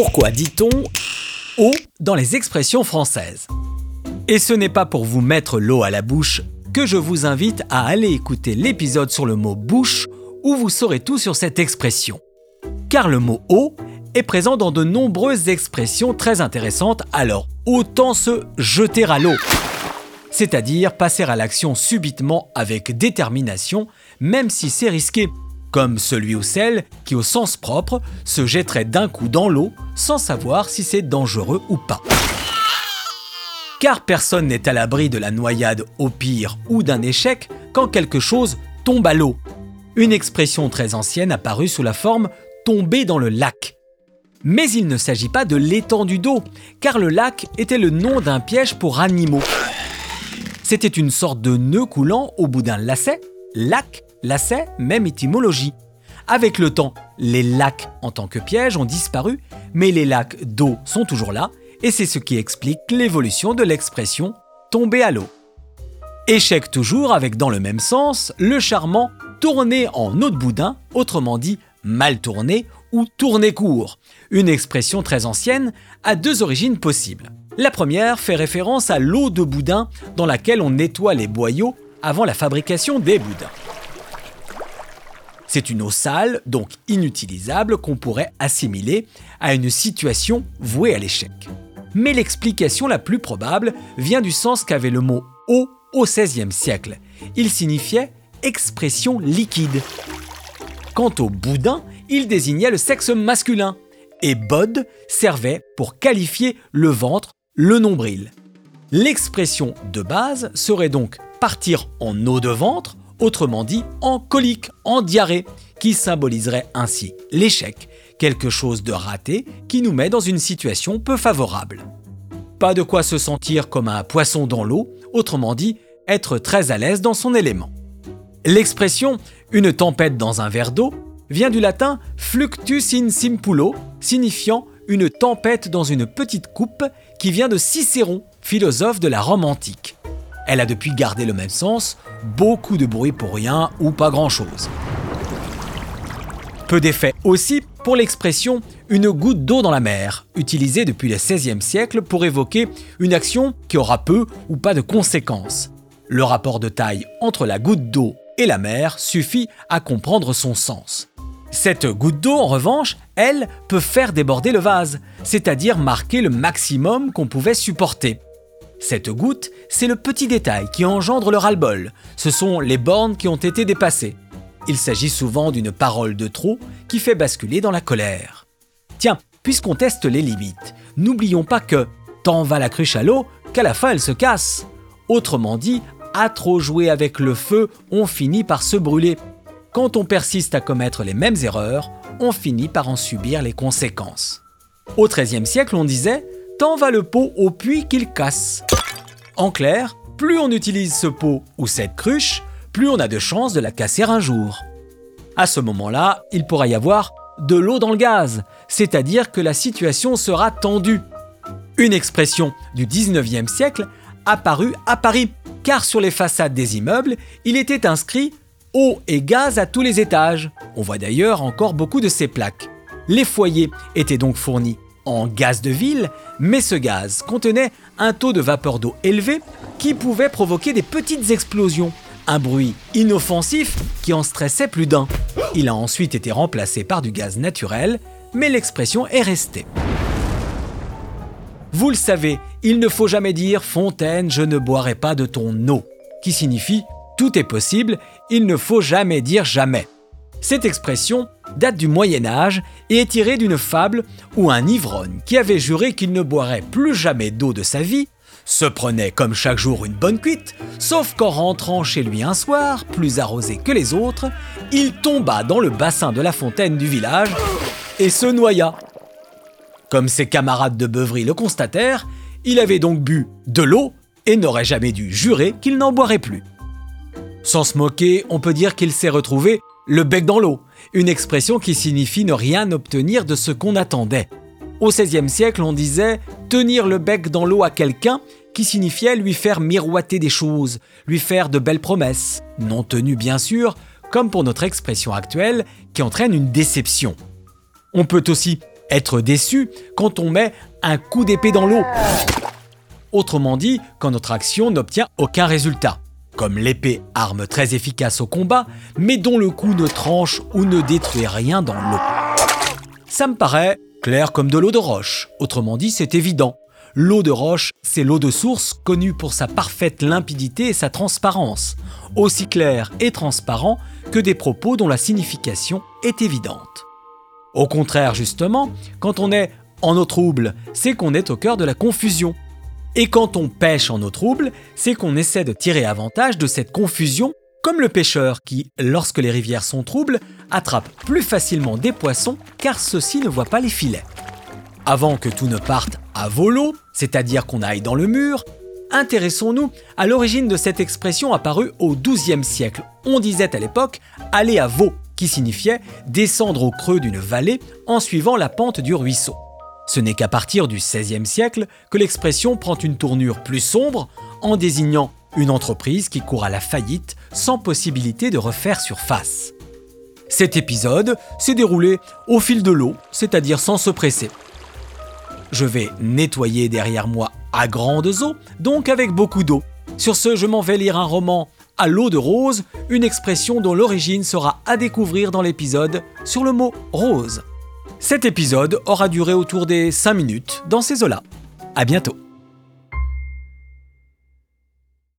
Pourquoi dit-on eau dans les expressions françaises? Et ce n'est pas pour vous mettre l'eau à la bouche que je vous invite à aller écouter l'épisode sur le mot bouche où vous saurez tout sur cette expression. Car le mot eau est présent dans de nombreuses expressions très intéressantes, alors autant se jeter à l'eau. C'est-à-dire passer à l'action subitement avec détermination, même si c'est risqué, comme celui ou celle qui, au sens propre, se jetterait d'un coup dans l'eau sans savoir si c'est dangereux ou pas. Car personne n'est à l'abri de la noyade au pire ou d'un échec quand quelque chose tombe à l'eau. Une expression très ancienne apparue sous la forme tomber dans le lac. Mais il ne s'agit pas de l'étendue d'eau, car le lac était le nom d'un piège pour animaux. C'était une sorte de nœud coulant au bout d'un lacet, lac, lacet, même étymologie. Avec le temps, les lacs en tant que piège ont disparu, mais les lacs d'eau sont toujours là, et c'est ce qui explique l'évolution de l'expression tomber à l'eau. Échec toujours avec dans le même sens le charmant tourner en eau de boudin, autrement dit mal tourné ou tourner court, une expression très ancienne à deux origines possibles. La première fait référence à l'eau de boudin dans laquelle on nettoie les boyaux avant la fabrication des boudins. C'est une eau sale, donc inutilisable, qu'on pourrait assimiler à une situation vouée à l'échec. Mais l'explication la plus probable vient du sens qu'avait le mot eau au XVIe siècle. Il signifiait expression liquide. Quant au boudin, il désignait le sexe masculin, et bod servait pour qualifier le ventre, le nombril. L'expression de base serait donc partir en eau de ventre, autrement dit en colique, en diarrhée, qui symboliserait ainsi l'échec, quelque chose de raté qui nous met dans une situation peu favorable. Pas de quoi se sentir comme un poisson dans l'eau, autrement dit être très à l'aise dans son élément. L'expression une tempête dans un verre d'eau vient du latin fluctus in simpulo, signifiant une tempête dans une petite coupe qui vient de Cicéron, philosophe de la Rome antique. Elle a depuis gardé le même sens, beaucoup de bruit pour rien ou pas grand-chose. Peu d'effet aussi pour l'expression une goutte d'eau dans la mer, utilisée depuis le XVIe siècle pour évoquer une action qui aura peu ou pas de conséquences. Le rapport de taille entre la goutte d'eau et la mer suffit à comprendre son sens. Cette goutte d'eau, en revanche, elle, peut faire déborder le vase, c'est-à-dire marquer le maximum qu'on pouvait supporter. Cette goutte, c'est le petit détail qui engendre le ras-le-bol. Ce sont les bornes qui ont été dépassées. Il s'agit souvent d'une parole de trop qui fait basculer dans la colère. Tiens, puisqu'on teste les limites, n'oublions pas que tant va la cruche à l'eau qu'à la fin elle se casse. Autrement dit, à trop jouer avec le feu, on finit par se brûler. Quand on persiste à commettre les mêmes erreurs, on finit par en subir les conséquences. Au XIIIe siècle, on disait Tant va le pot au puits qu'il casse. En clair, plus on utilise ce pot ou cette cruche, plus on a de chances de la casser un jour. À ce moment-là, il pourra y avoir de l'eau dans le gaz, c'est-à-dire que la situation sera tendue. Une expression du 19e siècle apparue à Paris car sur les façades des immeubles, il était inscrit eau et gaz à tous les étages. On voit d'ailleurs encore beaucoup de ces plaques. Les foyers étaient donc fournis en gaz de ville, mais ce gaz contenait un taux de vapeur d'eau élevé qui pouvait provoquer des petites explosions, un bruit inoffensif qui en stressait plus d'un. Il a ensuite été remplacé par du gaz naturel, mais l'expression est restée. Vous le savez, il ne faut jamais dire Fontaine, je ne boirai pas de ton eau, qui signifie tout est possible, il ne faut jamais dire jamais. Cette expression date du Moyen Âge et est tirée d'une fable où un ivrogne qui avait juré qu'il ne boirait plus jamais d'eau de sa vie se prenait comme chaque jour une bonne cuite, sauf qu'en rentrant chez lui un soir, plus arrosé que les autres, il tomba dans le bassin de la fontaine du village et se noya. Comme ses camarades de beuverie le constatèrent, il avait donc bu de l'eau et n'aurait jamais dû jurer qu'il n'en boirait plus. Sans se moquer, on peut dire qu'il s'est retrouvé le bec dans l'eau, une expression qui signifie ne rien obtenir de ce qu'on attendait. Au XVIe siècle, on disait tenir le bec dans l'eau à quelqu'un, qui signifiait lui faire miroiter des choses, lui faire de belles promesses, non tenues bien sûr, comme pour notre expression actuelle, qui entraîne une déception. On peut aussi Être déçu quand on met un coup d'épée dans l'eau. Autrement dit, quand notre action n'obtient aucun résultat. Comme l'épée, arme très efficace au combat, mais dont le coup ne tranche ou ne détruit rien dans l'eau. Ça me paraît clair comme de l'eau de roche. Autrement dit, c'est évident. L'eau de roche, c'est l'eau de source connue pour sa parfaite limpidité et sa transparence, aussi clair et transparent que des propos dont la signification est évidente. Au contraire, justement, quand on est en eau trouble, c'est qu'on est au cœur de la confusion. Et quand on pêche en eau trouble, c'est qu'on essaie de tirer avantage de cette confusion, comme le pêcheur qui, lorsque les rivières sont troubles, attrape plus facilement des poissons car ceux-ci ne voient pas les filets. Avant que tout ne parte à volo, c'est-à-dire qu'on aille dans le mur, intéressons-nous à l'origine de cette expression apparue au XIIe siècle. On disait à l'époque aller à veau, qui signifiait descendre au creux d'une vallée en suivant la pente du ruisseau. Ce n'est qu'à partir du XVIe siècle que l'expression prend une tournure plus sombre en désignant une entreprise qui court à la faillite sans possibilité de refaire surface. Cet épisode s'est déroulé au fil de l'eau, c'est-à-dire sans se presser. Je vais nettoyer derrière moi à grandes eaux, donc avec beaucoup d'eau. Sur ce, je m'en vais lire un roman à l'eau de rose, une expression dont l'origine sera à découvrir dans l'épisode sur le mot rose. Cet épisode aura duré autour des 5 minutes dans ces eaux-là. À bientôt